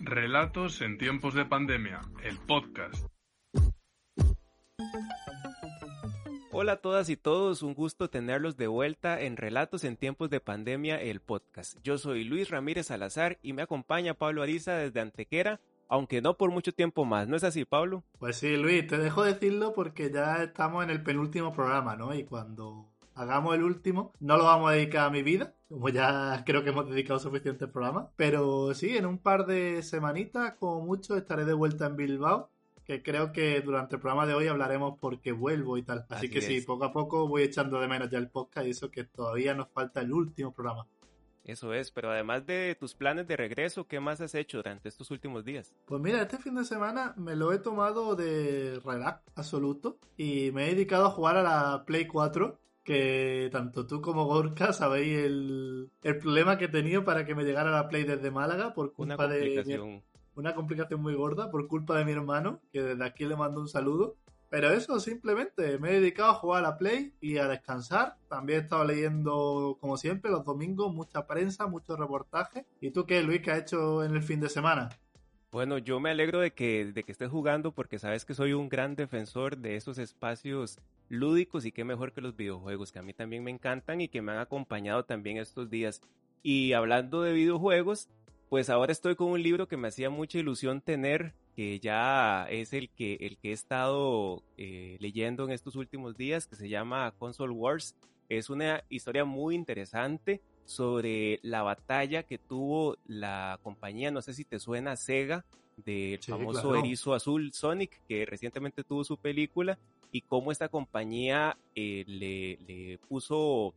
Relatos en tiempos de pandemia, el podcast. Hola a todas y todos, un gusto tenerlos de vuelta en Relatos en tiempos de pandemia, el podcast. Yo soy Luis Ramírez Salazar y me acompaña Pablo Ariza desde Antequera, aunque no por mucho tiempo más. ¿No es así, Pablo? Pues sí, Luis, te dejo decirlo porque ya estamos en el penúltimo programa, ¿no? Y cuando hagamos el último. No lo vamos a dedicar a mi vida, como ya creo que hemos dedicado suficientes programas. Pero sí, en un par de semanitas, como mucho, estaré de vuelta en Bilbao. Que creo que durante el programa de hoy hablaremos porque vuelvo y tal. Así, que sí, poco a poco voy echando de menos ya el podcast y eso que todavía nos falta el último programa. Eso es, pero además de tus planes de regreso, ¿qué más has hecho durante estos últimos días? Pues mira, este fin de semana me lo he tomado de relax absoluto y me he dedicado a jugar a la Play 4 que tanto tú como Gorka sabéis el, problema que he tenido para que me llegara la Play desde Málaga por culpa de una complicación muy gorda por culpa de mi hermano, que desde aquí le mando un saludo. Pero eso, simplemente me he dedicado a jugar a la Play y a descansar. También he estado leyendo, como siempre, los domingos, mucha prensa, muchos reportajes. ¿Y tú qué, Luis, qué has hecho en el fin de semana? Bueno, yo me alegro de que, de que estés jugando porque sabes que soy un gran defensor de esos espacios lúdicos y qué mejor que los videojuegos, que a mí también me encantan y que me han acompañado también estos días. Y hablando de videojuegos, pues ahora estoy con un libro que me hacía mucha ilusión tener, que ya es el que, el que he estado eh, leyendo en estos últimos días, que se llama Console Wars. Es una historia muy interesante sobre la batalla que tuvo la compañía, no sé si te suena Sega, del famoso erizo azul Sonic, que recientemente tuvo su película, y cómo esta compañía eh, le, le, puso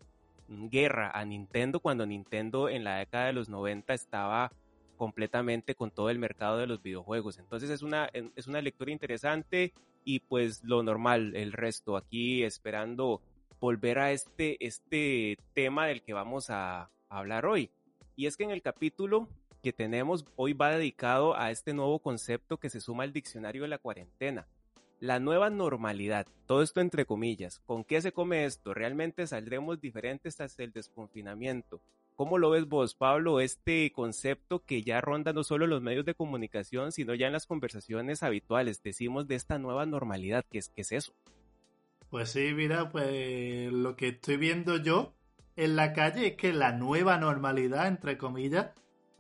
guerra a Nintendo cuando Nintendo en la década de los 90 estaba completamente con todo el mercado de los videojuegos. Entonces es una, es una lectura interesante y pues lo normal, el resto aquí esperando volver a este, este tema del que vamos a, hablar hoy. Y es que en el capítulo que tenemos hoy va dedicado a este nuevo concepto que se suma al diccionario de la cuarentena. La nueva normalidad, todo esto entre comillas. ¿Con qué se come esto? ¿Realmente saldremos diferentes hasta el desconfinamiento? ¿Cómo lo ves vos, Pablo, este concepto que ya ronda no solo los medios de comunicación, sino ya en las conversaciones habituales? Decimos de esta nueva normalidad, ¿qué es, qué es eso? Pues sí, mira, pues lo que estoy viendo yo en la calle es que la nueva normalidad, entre comillas,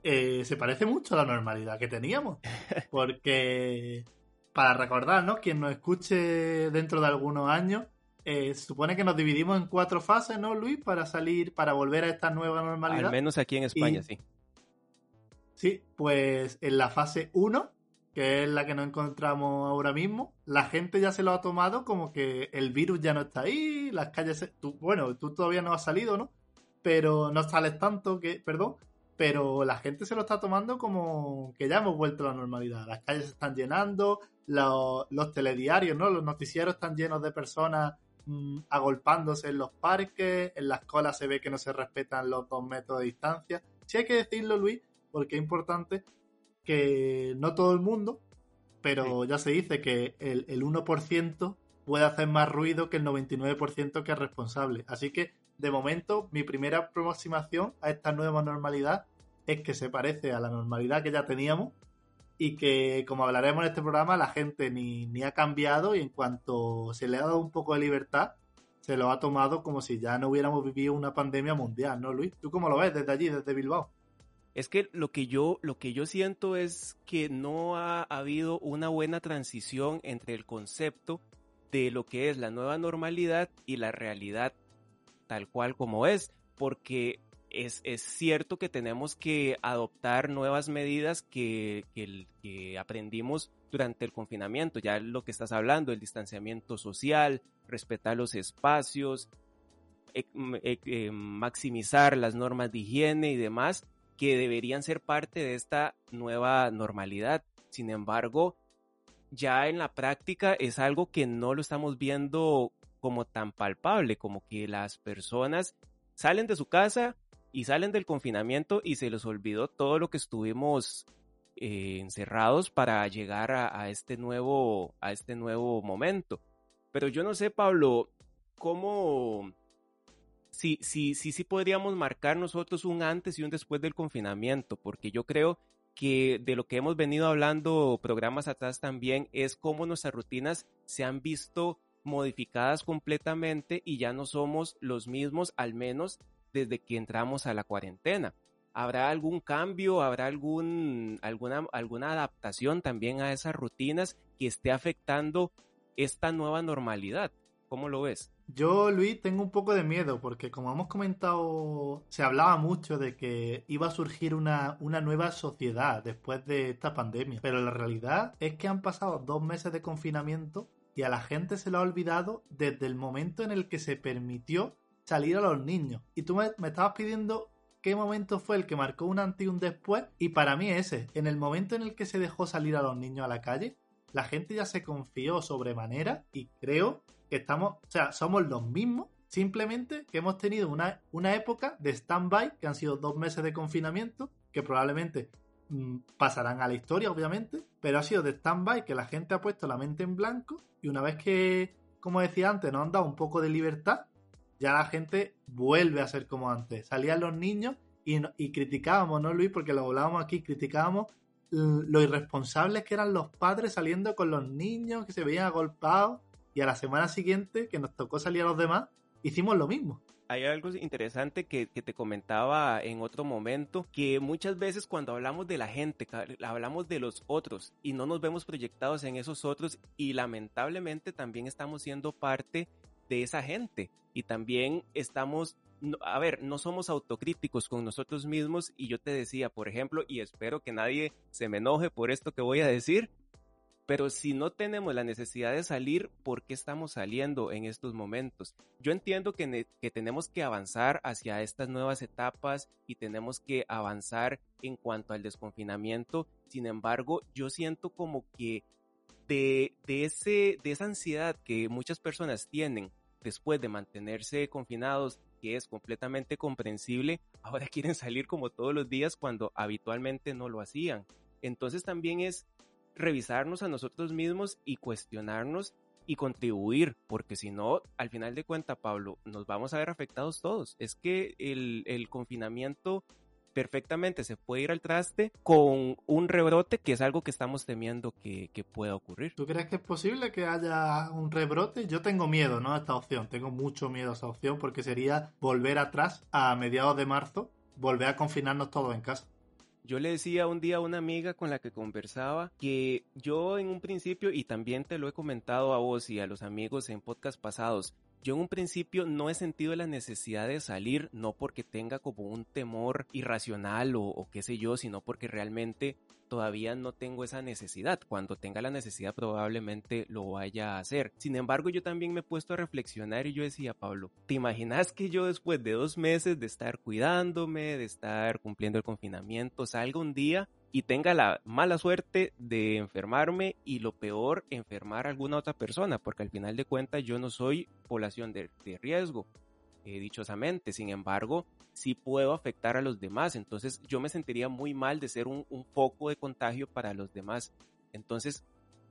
eh, se parece mucho a la normalidad que teníamos. Porque, para recordar, ¿no? Quien nos escuche dentro de algunos años, eh, se supone que nos dividimos en cuatro fases, ¿no, Luis? Para salir, para volver a esta nueva normalidad. Al menos aquí en España, sí. Sí, pues en la fase 1 que es la que nos encontramos ahora mismo, la gente ya se lo ha tomado como que el virus ya no está ahí, las calles... bueno, tú todavía no has salido, ¿no? Pero no sales tanto que... Perdón. Pero la gente se lo está tomando como que ya hemos vuelto a la normalidad. Las calles se están llenando, los, telediarios, ¿no? Los noticieros están llenos de personas mm, agolpándose en los parques, en las colas se ve que no se respetan los dos metros de distancia. Sí hay que decirlo, Luis, porque es importante que no todo el mundo, pero ya se dice que el, 1% puede hacer más ruido que el 99% que es responsable. Así que, de momento, mi primera aproximación a esta nueva normalidad es que se parece a la normalidad que ya teníamos y que, como hablaremos en este programa, la gente ni, ni ha cambiado y en cuanto se le ha dado un poco de libertad, se lo ha tomado como si ya no hubiéramos vivido una pandemia mundial, ¿no, Luis? ¿Tú cómo lo ves desde allí, desde Bilbao? Es que lo que yo, lo que yo siento es que no ha habido una buena transición entre el concepto de lo que es la nueva normalidad y la realidad tal cual como es, porque es, es cierto que tenemos que adoptar nuevas medidas que, que, aprendimos durante el confinamiento, ya lo que estás hablando, el distanciamiento social, respetar los espacios, eh, maximizar las normas de higiene y demás que deberían ser parte de esta nueva normalidad. Sin embargo, ya en la práctica es algo que no lo estamos viendo como tan palpable, como que las personas salen de su casa y salen del confinamiento y se les olvidó todo lo que estuvimos eh, encerrados para llegar a, este nuevo, a este nuevo momento. Pero yo no sé, Pablo, cómo, si, si, si, si podríamos marcar nosotros un antes y un después del confinamiento, porque yo creo que de lo que hemos venido hablando programas atrás también es cómo nuestras rutinas se han visto modificadas completamente y ya no somos los mismos, al menos desde que entramos a la cuarentena. ¿Habrá algún cambio? ¿Habrá algún, alguna, alguna adaptación también a esas rutinas que esté afectando esta nueva normalidad? ¿Cómo lo ves? Yo, Luis, tengo un poco de miedo porque como hemos comentado, se hablaba mucho de que iba a surgir una, una nueva sociedad después de esta pandemia. Pero la realidad es que han pasado dos meses de confinamiento y a la gente se lo ha olvidado desde el momento en el que se permitió salir a los niños. Y tú me, me estabas pidiendo qué momento fue el que marcó un antes y un después. Y para mí ese, en el momento en el que se dejó salir a los niños a la calle, la gente ya se confió sobremanera y creo estamos, o sea, somos los mismos, simplemente que hemos tenido una, una época de stand-by, que han sido dos meses de confinamiento, que probablemente mm, pasarán a la historia, obviamente, pero ha sido de stand-by que la gente ha puesto la mente en blanco y una vez que, como decía antes, nos han dado un poco de libertad, ya la gente vuelve a ser como antes. Salían los niños y, y criticábamos, ¿no, Luis? Porque lo hablábamos aquí, criticábamos lo irresponsables que eran los padres saliendo con los niños que se veían agolpados y a la semana siguiente, que nos tocó salir a los demás, hicimos lo mismo. Hay algo interesante que, te comentaba en otro momento, que muchas veces cuando hablamos de la gente, hablamos de los otros y no nos vemos proyectados en esos otros y lamentablemente también estamos siendo parte de esa gente y también estamos, a ver, no somos autocríticos con nosotros mismos y yo te decía, por ejemplo, y espero que nadie se me enoje por esto que voy a decir, pero si no tenemos la necesidad de salir, ¿por qué estamos saliendo en estos momentos? Yo entiendo que, que, tenemos que avanzar hacia estas nuevas etapas y tenemos que avanzar en cuanto al desconfinamiento. Sin embargo, yo siento como que de, de, ese, de esa ansiedad que muchas personas tienen después de mantenerse confinados, que es completamente comprensible, ahora quieren salir como todos los días cuando habitualmente no lo hacían. Entonces también es revisarnos a nosotros mismos y cuestionarnos y contribuir, porque si no, al final de cuentas, Pablo, nos vamos a ver afectados todos. Es que el, el confinamiento perfectamente se puede ir al traste con un rebrote, que es algo que estamos temiendo que, que, pueda ocurrir. ¿Tú crees que es posible que haya un rebrote? Yo tengo miedo, ¿no? A esta opción. Tengo mucho miedo a esta opción porque sería volver atrás a mediados de marzo, volver a confinarnos todos en casa. Yo le decía un día a una amiga con la que conversaba que yo en un principio, y también te lo he comentado a vos y a los amigos en podcast pasados, yo en un principio no he sentido la necesidad de salir, no porque tenga como un temor irracional o, o, qué sé yo, sino porque realmente todavía no tengo esa necesidad. Cuando tenga la necesidad probablemente lo vaya a hacer. Sin embargo, yo también me he puesto a reflexionar y yo decía, Pablo, ¿te imaginas que yo después de dos meses de estar cuidándome, de estar cumpliendo el confinamiento, salga un día y tenga la mala suerte de enfermarme y lo peor, enfermar a alguna otra persona, porque al final de cuentas yo no soy población de, de riesgo, eh, dichosamente. Sin embargo, sí puedo afectar a los demás. Entonces yo me sentiría muy mal de ser un, foco de contagio para los demás. Entonces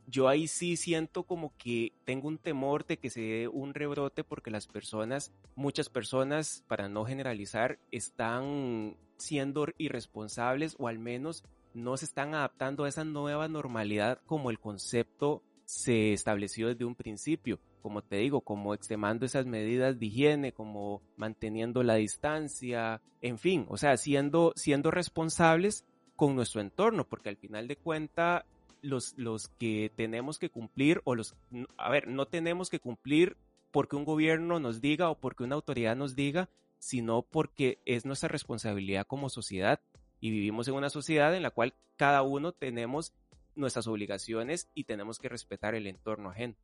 yo ahí sí siento como que tengo un temor de que se dé un rebrote porque las personas, muchas personas, para no generalizar, están siendo irresponsables o al menos no se están adaptando a esa nueva normalidad como el concepto se estableció desde un principio. Como te digo, como extremando esas medidas de higiene, como manteniendo la distancia, en fin, o sea, siendo, siendo responsables con nuestro entorno, porque al final de cuenta los, los que tenemos que cumplir, o los, a ver, no tenemos que cumplir porque un gobierno nos diga o porque una autoridad nos diga, sino porque es nuestra responsabilidad como sociedad. Y vivimos en una sociedad en la cual cada uno tenemos nuestras obligaciones y tenemos que respetar el entorno ajeno.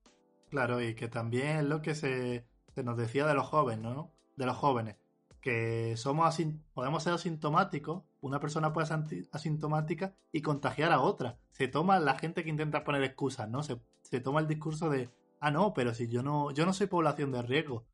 Claro, y que también es lo que se, nos decía de los jóvenes, ¿no? de los jóvenes, que somos podemos ser asintomáticos, una persona puede ser asintomática y contagiar a otra. Se toma la gente que intenta poner excusas, ¿no? Se, se toma el discurso de, ah, no, pero si yo no, yo no soy población de riesgo.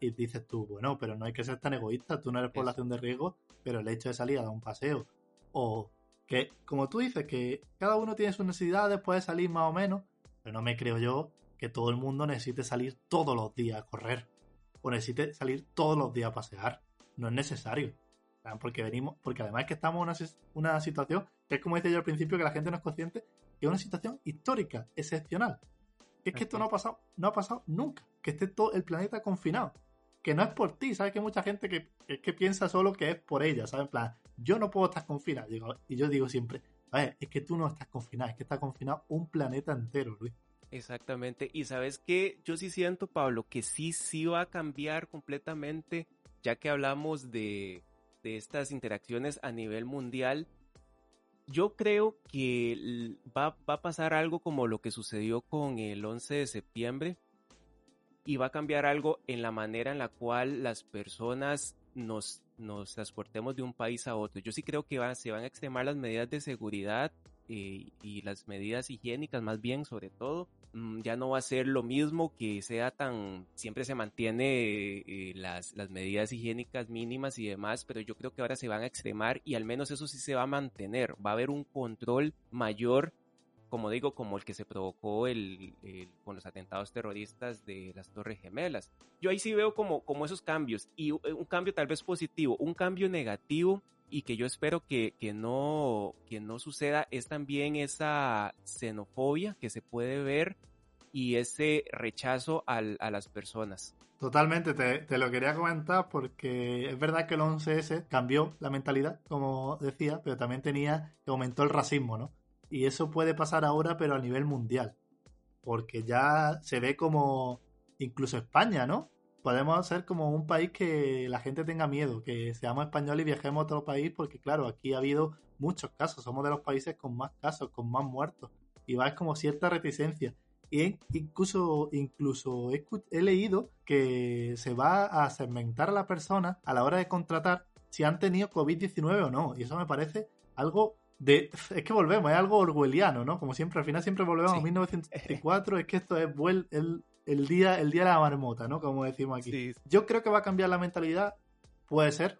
Y, dices tú, bueno, pero no hay que ser tan egoísta, tú no eres población de riesgo, pero el hecho de salir a dar un paseo. O que, como tú dices, que cada uno tiene sus necesidades, puede salir más o menos, pero no me creo yo que todo el mundo necesite salir todos los días a correr. O necesite salir todos los días a pasear. No es necesario. Porque venimos, porque además es que estamos en una, una situación que es como decía yo al principio, que la gente no es consciente, que es una situación histórica, excepcional es que esto no ha pasado, no ha pasado nunca. Que esté todo el planeta confinado. Que no es por ti, ¿sabes? Que hay mucha gente que, que piensa solo que es por ella, ¿sabes? En plan, yo no puedo estar confinado. y yo digo siempre, es que tú no estás confinado, es que está confinado un planeta entero, Luis. Exactamente. Y sabes que yo sí siento, Pablo, que sí, sí va a cambiar completamente, ya que hablamos de, de estas interacciones a nivel mundial yo creo que va, a pasar algo como lo que sucedió con el 11 de septiembre y va a cambiar algo en la manera en la cual las personas nos, nos transportemos de un país a otro. Yo sí creo que se van a extremar las medidas de seguridad eh, y las medidas higiénicas más bien sobre todo Mm, ya no va a ser lo mismo que sea tan, siempre se mantiene eh, las, las medidas higiénicas mínimas y demás, pero yo creo que ahora se van a extremar y al menos eso sí se va a mantener, va a haber un control mayor como digo, como el que se provocó el, con los atentados terroristas de las Torres Gemelas. Yo ahí sí veo como, como esos cambios y un cambio tal vez positivo, un cambio negativo y que yo espero que, que, no, que no suceda es también esa xenofobia que se puede ver y ese rechazo al, a las personas. Totalmente, te, te, lo quería comentar porque es verdad que el 11S cambió la mentalidad, como decía, pero también tenía que aumentó el racismo, ¿no? Y eso puede pasar ahora, pero a nivel mundial. Porque ya se ve como incluso España, ¿no? Podemos ser como un país que la gente tenga miedo, que seamos españoles y viajemos a otro país, porque claro, aquí ha habido muchos casos, somos de los países con más casos, con más muertos, y va como cierta reticencia. Y incluso, incluso he, he leído que se va a segmentar a la persona a la hora de contratar si han tenido COVID-19 o no. Y eso me parece algo es que volvemos, es algo orwelliano, ¿no? Como siempre, al final siempre volvemos a 1934, es que esto es el, el, día, el día de la marmota, ¿no? Como decimos aquí. Yo creo que va a cambiar la mentalidad, puede ser,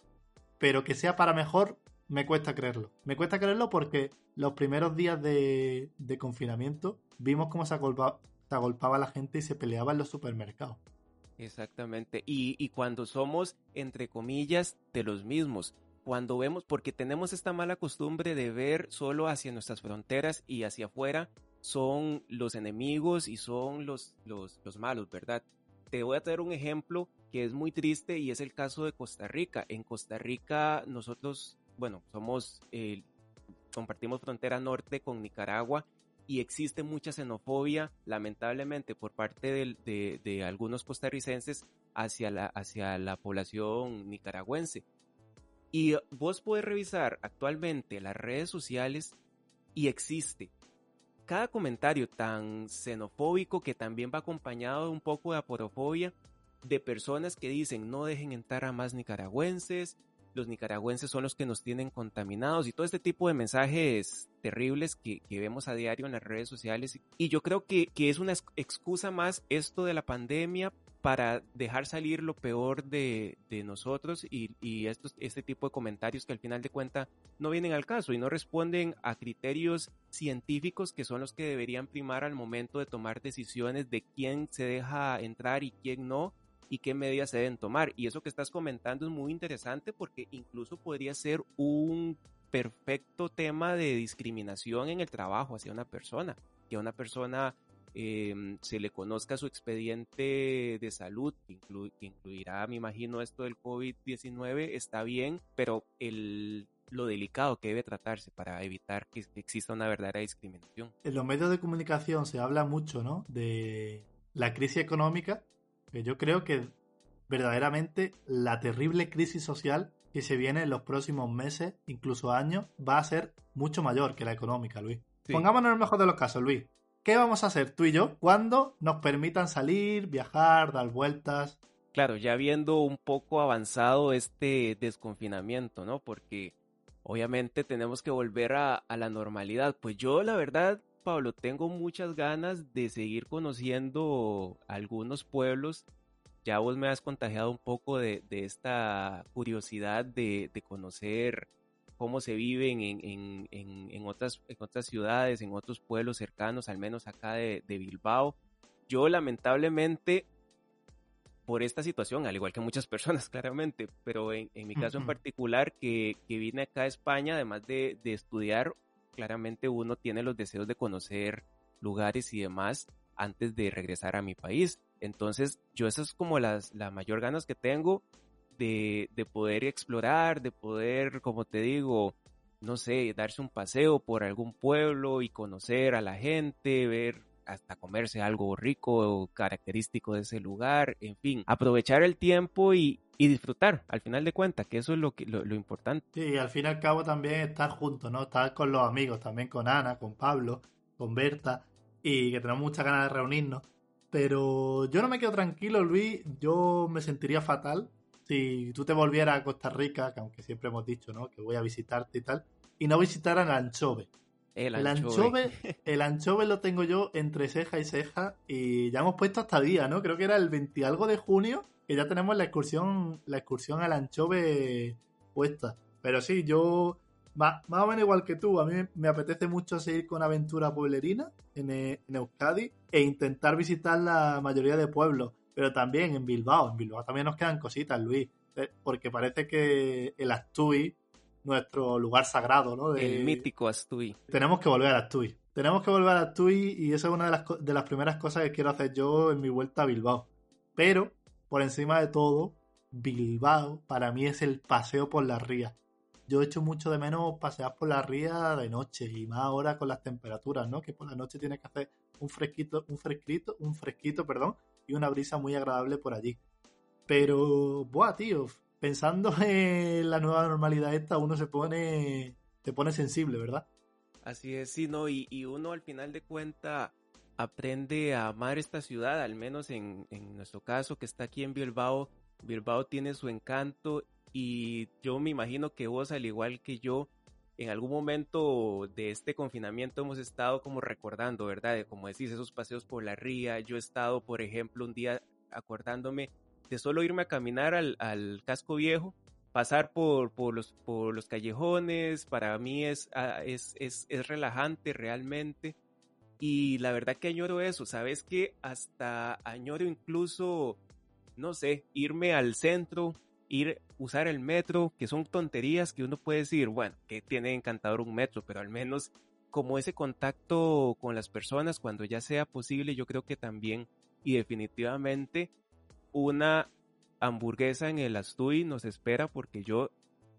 pero que sea para mejor, me cuesta creerlo. Me cuesta creerlo porque los primeros días de, confinamiento vimos cómo se agolpaba, se agolpaba la gente y se peleaba en los supermercados. Exactamente. Y, y cuando somos, entre comillas, de los mismos cuando vemos, porque tenemos esta mala costumbre de ver solo hacia nuestras fronteras y hacia afuera son los enemigos y son los, los, los malos, ¿verdad? Te voy a traer un ejemplo que es muy triste y es el caso de Costa Rica. En Costa Rica nosotros, bueno, somos, eh, compartimos frontera norte con Nicaragua y existe mucha xenofobia, lamentablemente, por parte de, de, de, algunos costarricenses hacia la, hacia la población nicaragüense. Y vos podés revisar actualmente las redes sociales y existe cada comentario tan xenofóbico que también va acompañado de un poco de aporofobia de personas que dicen no dejen entrar a más nicaragüenses, los nicaragüenses son los que nos tienen contaminados y todo este tipo de mensajes terribles que, vemos a diario en las redes sociales. Y yo creo que, que es una excusa más esto de la pandemia para dejar salir lo peor de, nosotros y, este tipo de comentarios que al final de cuentas no vienen al caso y no responden a criterios científicos que son los que deberían primar al momento de tomar decisiones de quién se deja entrar y quién no y qué medidas se deben tomar. Y eso que estás comentando es muy interesante porque incluso podría ser un perfecto tema de discriminación en el trabajo hacia una persona, que una persona Em, se le conozca su expediente de salud, que, incluirá, me imagino, esto del COVID-19, está bien, pero el, lo delicado que debe tratarse para evitar que, exista una verdadera discriminación. En los medios de comunicación se habla mucho, ¿no? De la crisis económica, que yo creo que verdaderamente la terrible crisis social que se viene en los próximos meses, incluso años, va a ser mucho mayor que la económica, Luis. Pongámonos en el mejor de los casos, Luis. ¿Qué vamos a hacer tú y yo cuando nos permitan salir, viajar, dar vueltas? claro, ya viendo un poco avanzado este desconfinamiento, ¿no? Porque obviamente tenemos que volver a, la normalidad. Pues yo la verdad, Pablo, tengo muchas ganas de seguir conociendo algunos pueblos ya vos me has contagiado un poco de, esta curiosidad de, conocer cómo se viven en, otras, en otras ciudades, en otros pueblos cercanos, al menos acá de, Bilbao. Yo lamentablemente, por esta situación, al igual que muchas personas claramente, pero en, mi caso en particular, que, vine acá a España, además de, de estudiar, claramente uno tiene los deseos de conocer lugares y demás antes de regresar a mi país. Entonces, yo esas es como las, la mayor ganas que tengo de, de poder explorar, de poder, como te digo, no sé, darse un paseo por algún pueblo y conocer a la gente, ver hasta comerse algo rico o característico de ese lugar, en fin, aprovechar el tiempo y, disfrutar, al final de cuentas, que eso es lo, que, lo, importante. Sí, al fin y al cabo también estar juntos, ¿no? Estar con los amigos, también con Ana, con Pablo, con Berta, y que tenemos muchas ganas de reunirnos. Pero yo no me quedo tranquilo, Luis. Yo me sentiría fatal si tú te volvieras a Costa Rica, que aunque siempre hemos dicho, ¿no? Que voy a visitarte y tal, y no visitaran el anchove. El anchove. El anchove, lo tengo yo entre ceja y ceja y ya hemos puesto hasta día, ¿no? Creo que era el 20 algo de junio que ya tenemos la excursión, la excursión al anchove puesta. Pero sí, yo más, o menos igual que tú, a mí me apetece mucho seguir con aventura pueblerina en, eh, en, Euskadi e intentar visitar la mayoría de pueblos, pero también en Bilbao. En Bilbao también nos quedan cositas, Luis, eh, porque parece que el Astui, nuestro lugar sagrado, ¿no? el mítico Astui. Tenemos que volver al Astui. Tenemos que volver al Astui y esa es una de las, de las primeras cosas que quiero hacer yo en mi vuelta a Bilbao. Pero, por encima de todo, Bilbao para mí es el paseo por las rías yo echo mucho de menos pasear por la ría de noche y más ahora con las temperaturas, ¿no? Que por la noche tienes que hacer un fresquito, un fresquito, un fresquito, perdón, y una brisa muy agradable por allí. Pero, buah, tío, pensando en la nueva normalidad esta, uno se pone, se pone sensible, ¿verdad? Así es, sí, ¿no? Y, y uno al final de cuenta aprende a amar esta ciudad, al menos en, en nuestro caso que está aquí en Bilbao. Bilbao tiene su encanto y yo me imagino que vos, al igual que yo, en algún momento de este confinamiento hemos estado como recordando, ¿verdad? Como decís, esos paseos por la ría. Yo he estado, por ejemplo, un día acordándome de solo irme a caminar al, casco viejo, pasar por, por, los, por los callejones, para mí es, ah, es, es, es relajante realmente. Y la verdad que añoro eso, ¿sabes que Hasta añoro incluso, no sé, irme al centro, ir, usar el metro, que son tonterías que uno puede decir, bueno, que tiene encantador un metro, pero al menos como ese contacto con las personas cuando ya sea posible, yo creo que también y definitivamente una hamburguesa en el Astuy nos espera porque yo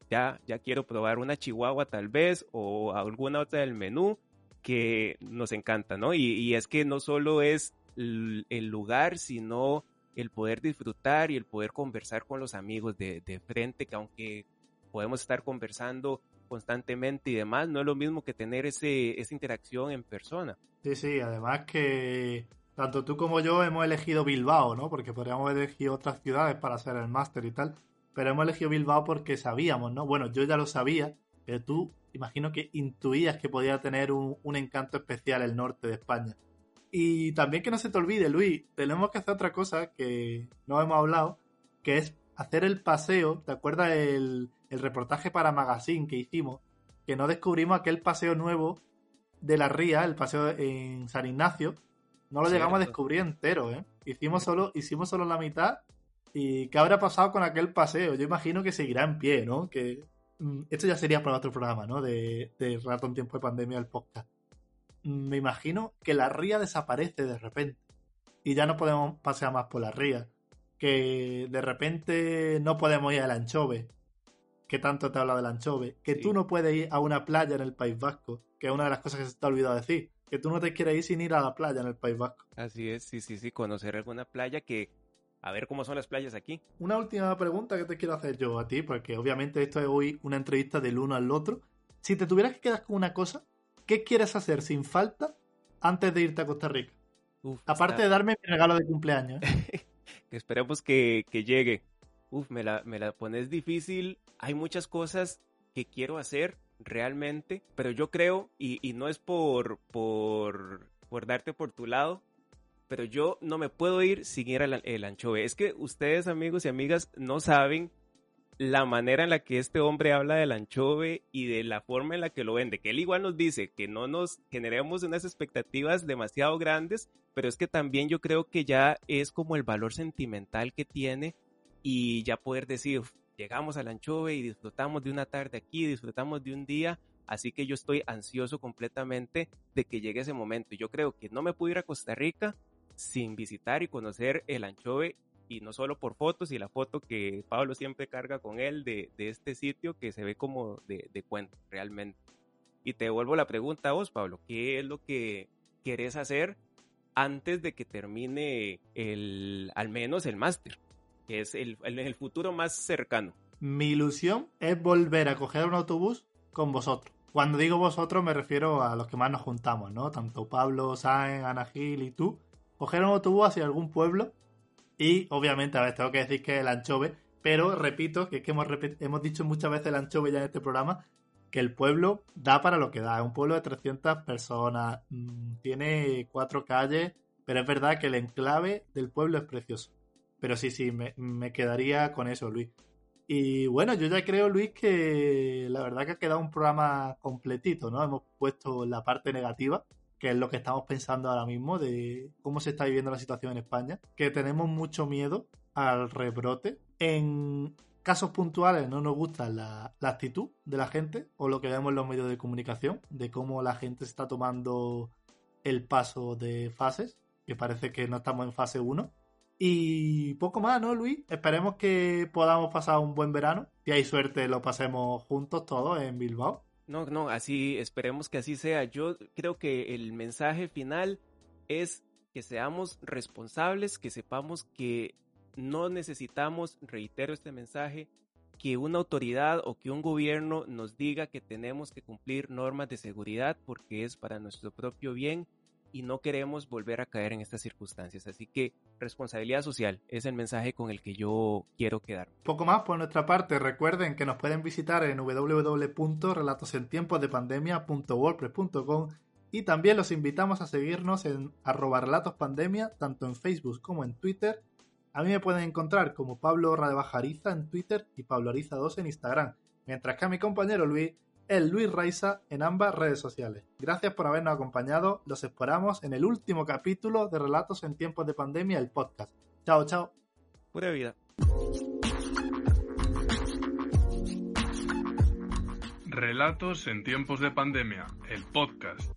ya, ya quiero probar una chihuahua tal vez o alguna otra del menú que nos encanta, ¿no? Y, y es que no solo es el lugar, sino el poder disfrutar y el poder conversar con los amigos de, de frente, que aunque podemos estar conversando constantemente y demás, no es lo mismo que tener ese, esa interacción en persona. Sí, sí, además que tanto tú como yo hemos elegido Bilbao, ¿no? Porque podríamos elegido otras ciudades para hacer el máster y tal, pero hemos elegido Bilbao porque sabíamos, ¿no? Bueno, yo ya lo sabía, pero tú imagino que intuías que podía tener un, un encanto especial el norte de España. Y también que no se te olvide, Luis, tenemos que hacer otra cosa que no hemos hablado, que es hacer el paseo. ¿Te acuerdas el, reportaje para Magazine que hicimos? Que no descubrimos aquel paseo nuevo de la ría, el paseo en San Ignacio. No lo llegamos a descubrir entero, ¿eh? Hicimos solo, hicimos solo la mitad. ¿Y qué habrá pasado con aquel paseo? Yo imagino que seguirá en pie, ¿no? Que mm, esto ya sería para otro programa, ¿no? De, de Rato en Tiempo de Pandemia, el podcast me imagino que la ría desaparece de repente y ya no podemos pasear más por la ría. Que de repente no podemos ir al anchove, que tanto te habla del anchove. Que tú no puedes ir a una playa en el País Vasco, que es una de las cosas que se te ha olvidado decir. Que tú no te quieres ir sin ir a la playa en el País Vasco. Así es, sí, sí, sí, conocer alguna playa que... A ver cómo son las playas aquí. Una última pregunta que te quiero hacer yo a ti, porque obviamente esto es hoy una entrevista del uno al otro. Si te tuvieras que quedar con una cosa, ¿qué quieres hacer sin falta antes de irte a Costa Rica? Aparte de darme mi regalo de cumpleaños. que esperemos que, que llegue. Uf, me la, me la pones difícil. Hay muchas cosas que quiero hacer realmente, pero yo creo, y, y no es por, por, por darte por tu lado, pero yo no me puedo ir sin ir al el anchove. Es que ustedes, amigos y amigas, no saben la manera en la que este hombre habla del anchove y de la forma en la que lo vende, que él igual nos dice que no nos generemos unas expectativas demasiado grandes, pero es que también yo creo que ya es como el valor sentimental que tiene y ya poder decir, llegamos al anchove y disfrutamos de una tarde aquí, disfrutamos de un día, así que yo estoy ansioso completamente de que llegue ese momento. Yo creo que no me puedo ir a Costa Rica sin visitar y conocer el anchove y no solo por fotos y la foto que Pablo siempre carga con él de, de este sitio que se ve como de, de, cuento realmente. Y te devuelvo la pregunta a vos, Pablo, ¿qué es lo que querés hacer antes de que termine el, al menos el máster, que es el, el, el futuro más cercano? Mi ilusión es volver a coger un autobús con vosotros. Cuando digo vosotros me refiero a los que más nos juntamos, ¿no? Tanto Pablo, Sáenz, Ana Gil y tú. Coger un autobús hacia algún pueblo y obviamente, a ver, tengo que decir que el anchove, pero repito, que es que hemos, hemos dicho muchas veces el anchove ya en este programa, que el pueblo da para lo que da. Es un pueblo de 300 personas, mmm, tiene cuatro calles, pero es verdad que el enclave del pueblo es precioso. Pero sí, sí, me, me quedaría con eso, Luis. Y bueno, yo ya creo, Luis, que la verdad que ha quedado un programa completito, ¿no? Hemos puesto la parte negativa, que es lo que estamos pensando ahora mismo de cómo se está viviendo la situación en España, que tenemos mucho miedo al rebrote. En casos puntuales no nos gusta la, actitud de la gente o lo que vemos en los medios de comunicación, de cómo la gente está tomando el paso de fases, que parece que no estamos en fase 1. Y poco más, ¿no, Luis? Esperemos que podamos pasar un buen verano. Si hay suerte, lo pasemos juntos todos en Bilbao. No, no, así, esperemos que así sea. Yo creo que el mensaje final es que seamos responsables, que sepamos que no necesitamos, reitero este mensaje, que una autoridad o que un gobierno nos diga que tenemos que cumplir normas de seguridad porque es para nuestro propio bien y no queremos volver a caer en estas circunstancias. Así que responsabilidad social es el mensaje con el que yo quiero quedar. Poco más por nuestra parte. Recuerden que nos pueden visitar en www.relatosentiemposdepandemia.wordpress.com y también los invitamos a seguirnos en arroba relatospandemia, tanto en Facebook como en Twitter. A mí me pueden encontrar como Pablo Radebajariza en Twitter y Pablo Ariza 2 en Instagram, mientras que a mi compañero Luis el Luis Raiza en ambas redes sociales. Gracias por habernos acompañado. Los esperamos en el último capítulo de Relatos en tiempos de pandemia, el podcast. Chao, chao. Pura vida. Relatos en tiempos de pandemia, el podcast.